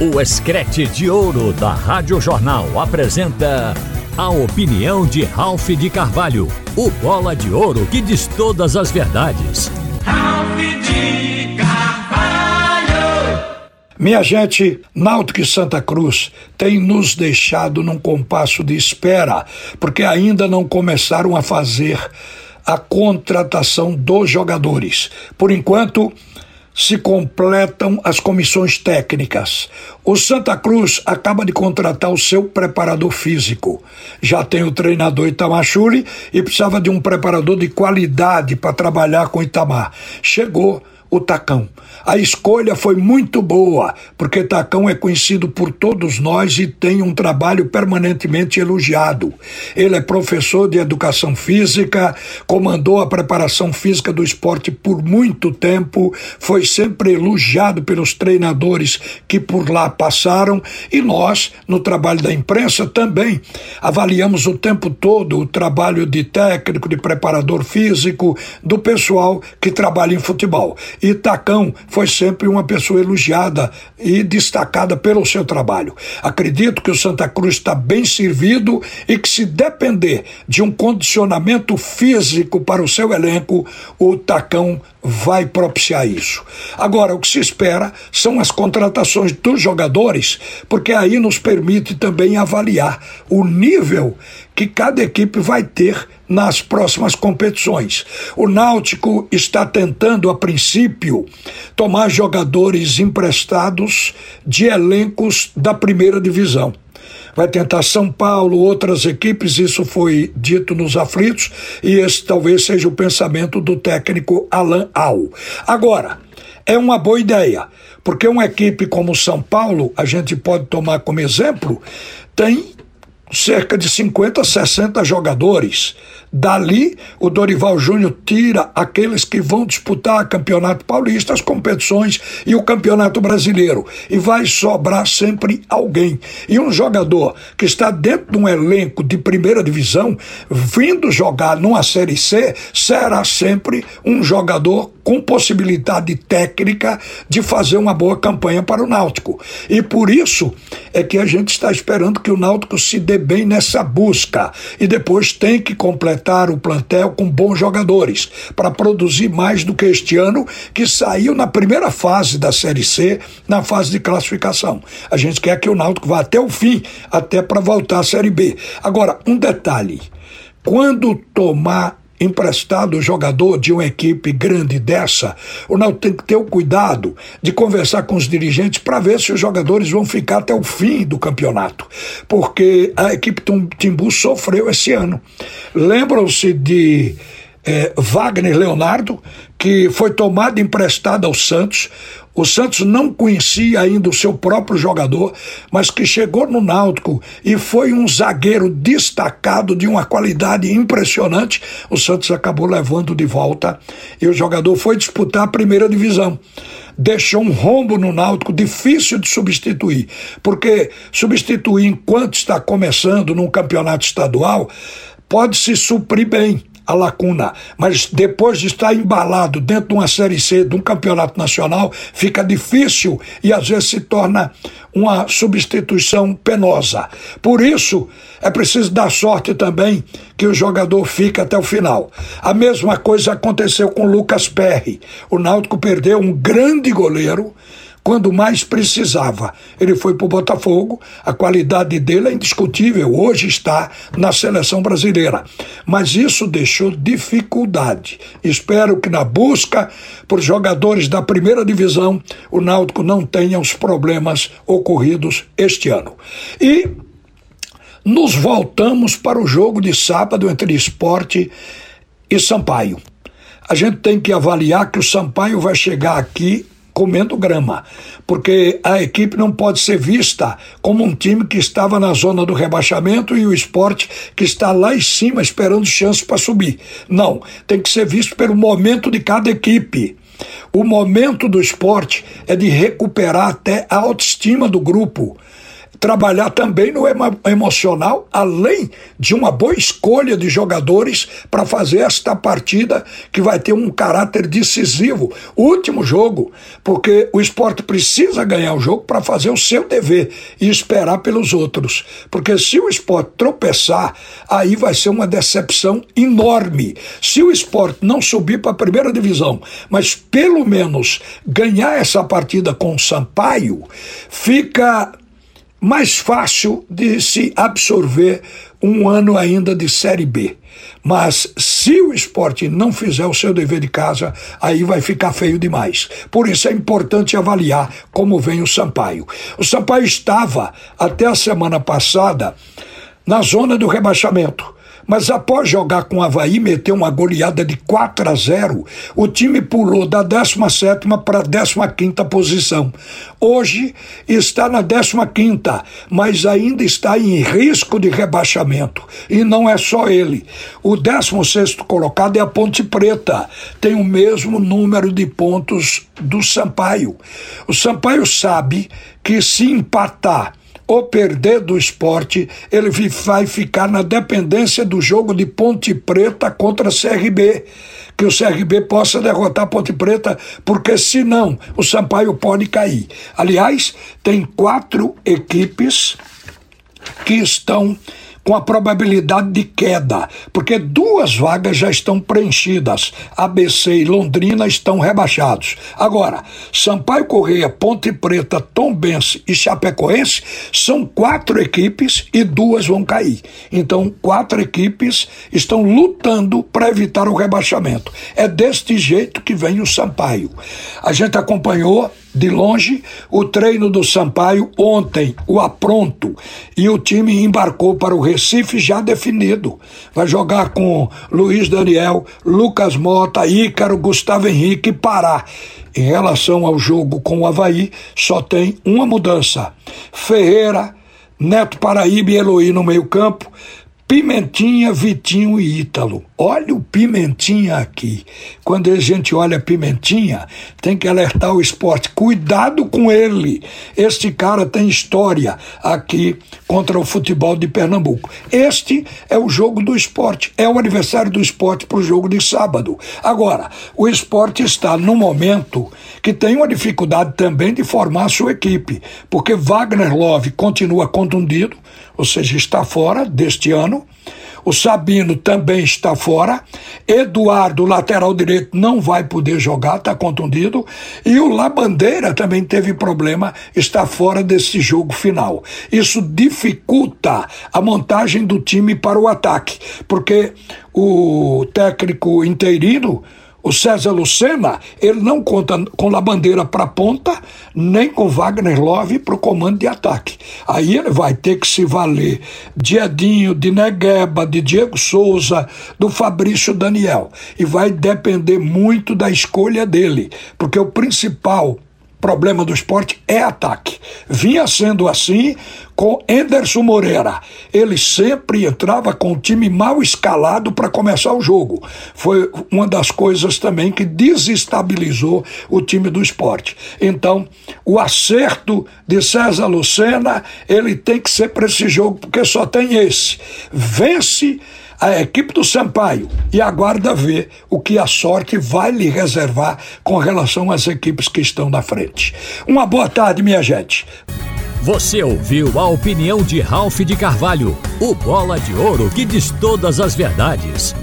O Escrete de Ouro da Rádio Jornal apresenta a opinião de Ralph de Carvalho, o bola de ouro que diz todas as verdades. Ralph de Carvalho! Minha gente, Náutico e Santa Cruz têm nos deixado num compasso de espera, porque ainda não começaram a fazer a contratação dos jogadores. Por enquanto, se completam as comissões técnicas. O Santa Cruz acaba de contratar o seu preparador físico. Já tem o treinador Itamachule e precisava de um preparador de qualidade para trabalhar com Itamar. Chegou o Tacão. A escolha foi muito boa, porque Tacão é conhecido por todos nós e tem um trabalho permanentemente elogiado. Ele é professor de educação física, comandou a preparação física do esporte por muito tempo, foi sempre elogiado pelos treinadores que por lá passaram e nós, no trabalho da imprensa, também avaliamos o tempo todo o trabalho de técnico, de preparador físico, do pessoal que trabalha em futebol. E Tacão foi sempre uma pessoa elogiada e destacada pelo seu trabalho. Acredito que o Santa Cruz está bem servido e que, se depender de um condicionamento físico para o seu elenco, o Tacão vai propiciar isso. Agora, o que se espera são as contratações dos jogadores, porque aí nos permite também avaliar o nível que cada equipe vai ter nas próximas competições. O Náutico está tentando, a princípio, tomar jogadores emprestados de elencos da primeira divisão vai tentar São Paulo, outras equipes, isso foi dito nos aflitos, e esse talvez seja o pensamento do técnico Alan Al. Agora, é uma boa ideia, porque uma equipe como São Paulo, a gente pode tomar como exemplo, tem cerca de 50, 60 jogadores. Dali, o Dorival Júnior tira aqueles que vão disputar Campeonato Paulista, as competições e o Campeonato Brasileiro. E vai sobrar sempre alguém. E um jogador que está dentro de um elenco de primeira divisão, vindo jogar numa Série C, será sempre um jogador com possibilidade técnica de fazer uma boa campanha para o Náutico. E por isso é que a gente está esperando que o Náutico se dê bem nessa busca e depois tem que completar o plantel com bons jogadores para produzir mais do que este ano que saiu na primeira fase da Série C, na fase de classificação. A gente quer que o Náutico vá até o fim, até para voltar à Série B. Agora, um detalhe, quando tomar emprestado o jogador de uma equipe grande dessa, o Náutico tem que ter o cuidado de conversar com os dirigentes para ver se os jogadores vão ficar até o fim do campeonato, porque a equipe Timbu sofreu esse ano. Lembram-se de é, Wagner Leonardo, que foi tomado emprestado ao Santos. O Santos não conhecia ainda o seu próprio jogador, mas que chegou no Náutico e foi um zagueiro destacado de uma qualidade impressionante. O Santos acabou levando de volta e o jogador foi disputar a primeira divisão deixou um rombo no Náutico difícil de substituir, porque substituir enquanto está começando num campeonato estadual pode se suprir bem a lacuna, mas depois de estar embalado dentro de uma Série C, de um campeonato nacional, fica difícil e às vezes se torna uma substituição penosa. Por isso, é preciso dar sorte também que o jogador fique até o final. A mesma coisa aconteceu com Lucas Perry. O Náutico perdeu um grande goleiro quando mais precisava. Ele foi para o Botafogo, a qualidade dele é indiscutível, hoje está na seleção brasileira. Mas isso deixou dificuldade. Espero que na busca por jogadores da primeira divisão, o Náutico não tenha os problemas ocorridos este ano. E nos voltamos para o jogo de sábado entre esporte e Sampaio. A gente tem que avaliar que o Sampaio vai chegar aqui comendo grama, porque a equipe não pode ser vista como um time que estava na zona do rebaixamento e o esporte que está lá em cima esperando chance para subir. Não, tem que ser visto pelo momento de cada equipe. O momento do esporte é de recuperar até a autoestima do grupo trabalhar também no emo emocional, além de uma boa escolha de jogadores para fazer esta partida que vai ter um caráter decisivo. Último jogo, porque o esporte precisa ganhar o jogo para fazer o seu dever e esperar pelos outros. Porque se o esporte tropeçar, aí vai ser uma decepção enorme. Se o esporte não subir para a primeira divisão, mas pelo menos ganhar essa partida com o Sampaio, fica mais fácil de se absorver um ano ainda de Série B. Mas se o esporte não fizer o seu dever de casa, aí vai ficar feio demais. Por isso é importante avaliar como vem o Sampaio. O Sampaio estava, até a semana passada, na zona do rebaixamento mas após jogar com o Havaí, meter uma goleada de 4 a 0, o time pulou da 17 para a 15 posição. Hoje está na 15, mas ainda está em risco de rebaixamento. E não é só ele. O 16 colocado é a Ponte Preta, tem o mesmo número de pontos do Sampaio. O Sampaio sabe que se empatar ou perder do esporte, ele vai ficar na dependência do jogo de Ponte Preta contra CRB. Que o CRB possa derrotar Ponte Preta, porque senão o Sampaio pode cair. Aliás, tem quatro equipes que estão com a probabilidade de queda, porque duas vagas já estão preenchidas. ABC e Londrina estão rebaixados. Agora, Sampaio Correia, Ponte Preta, Tombense e Chapecoense são quatro equipes e duas vão cair. Então, quatro equipes estão lutando para evitar o rebaixamento. É deste jeito que vem o Sampaio. A gente acompanhou de longe o treino do Sampaio ontem, o apronto, e o time embarcou para o Recife já definido. Vai jogar com Luiz Daniel, Lucas Mota, Ícaro, Gustavo Henrique e Pará. Em relação ao jogo com o Havaí, só tem uma mudança. Ferreira, Neto Paraíba e Eloy no meio-campo, Pimentinha, Vitinho e Ítalo. Olha o Pimentinha aqui. Quando a gente olha Pimentinha, tem que alertar o esporte. Cuidado com ele. Este cara tem história aqui contra o futebol de Pernambuco. Este é o jogo do esporte. É o aniversário do esporte para o jogo de sábado. Agora, o esporte está no momento que tem uma dificuldade também de formar a sua equipe, porque Wagner Love continua contundido ou seja, está fora deste ano. O Sabino também está fora. Eduardo, lateral direito, não vai poder jogar, está contundido. E o Labandeira também teve problema, está fora desse jogo final. Isso dificulta a montagem do time para o ataque, porque o técnico interino o César Lucena, ele não conta com a bandeira para ponta, nem com Wagner Love para o comando de ataque. Aí ele vai ter que se valer de Edinho, de Negueba, de Diego Souza, do Fabrício Daniel. E vai depender muito da escolha dele, porque o principal problema do esporte é ataque. Vinha sendo assim com Enderson Moreira. Ele sempre entrava com o time mal escalado para começar o jogo. Foi uma das coisas também que desestabilizou o time do esporte. Então, o acerto de César Lucena, ele tem que ser para esse jogo, porque só tem esse. Vence a equipe do Sampaio e aguarda ver o que a sorte vai lhe reservar com relação às equipes que estão na frente. Uma boa tarde, minha gente. Você ouviu a opinião de Ralph de Carvalho, o bola de ouro que diz todas as verdades.